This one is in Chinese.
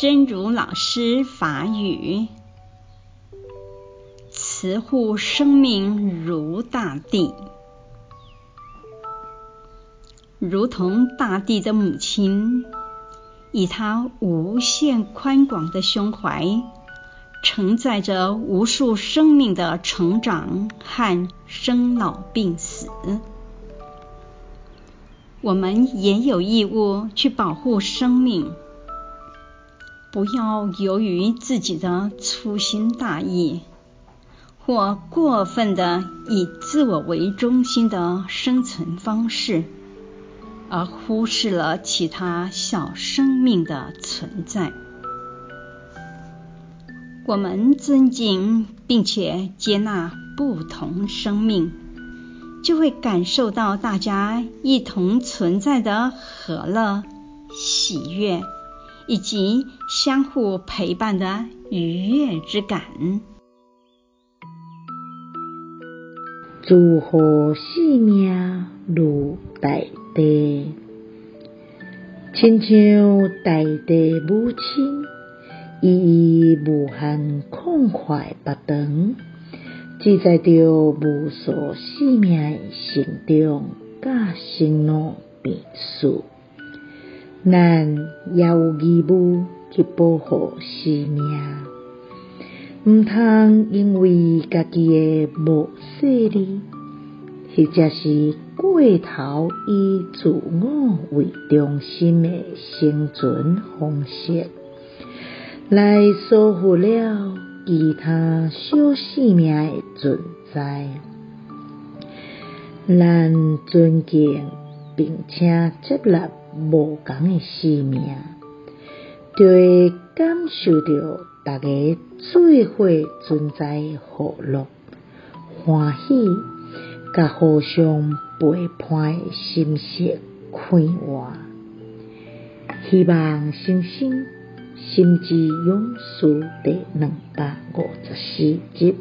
真如老师法语：慈护生命如大地，如同大地的母亲，以她无限宽广的胸怀，承载着无数生命的成长和生老病死。我们也有义务去保护生命，不要由于自己的粗心大意，或过分的以自我为中心的生存方式，而忽视了其他小生命的存在。我们尊敬并且接纳不同生命。就会感受到大家一同存在的和乐、喜悦，以及相互陪伴的愉悦之感。慈护生命如大地，亲像大地母亲，以无限宽怀腹肠。记载着无数生命成长甲生老病死，咱也有义务去保护生命，毋通因为家己的无势力，或者是过头以自我为中心的生存方式，来疏忽了。其他小生命的存在，咱尊敬并且接纳无同的生命，就会感受到大家做伙存在诶和乐、欢喜，甲互相陪伴的心识开活。希望新生。心之勇士第两百五十四集。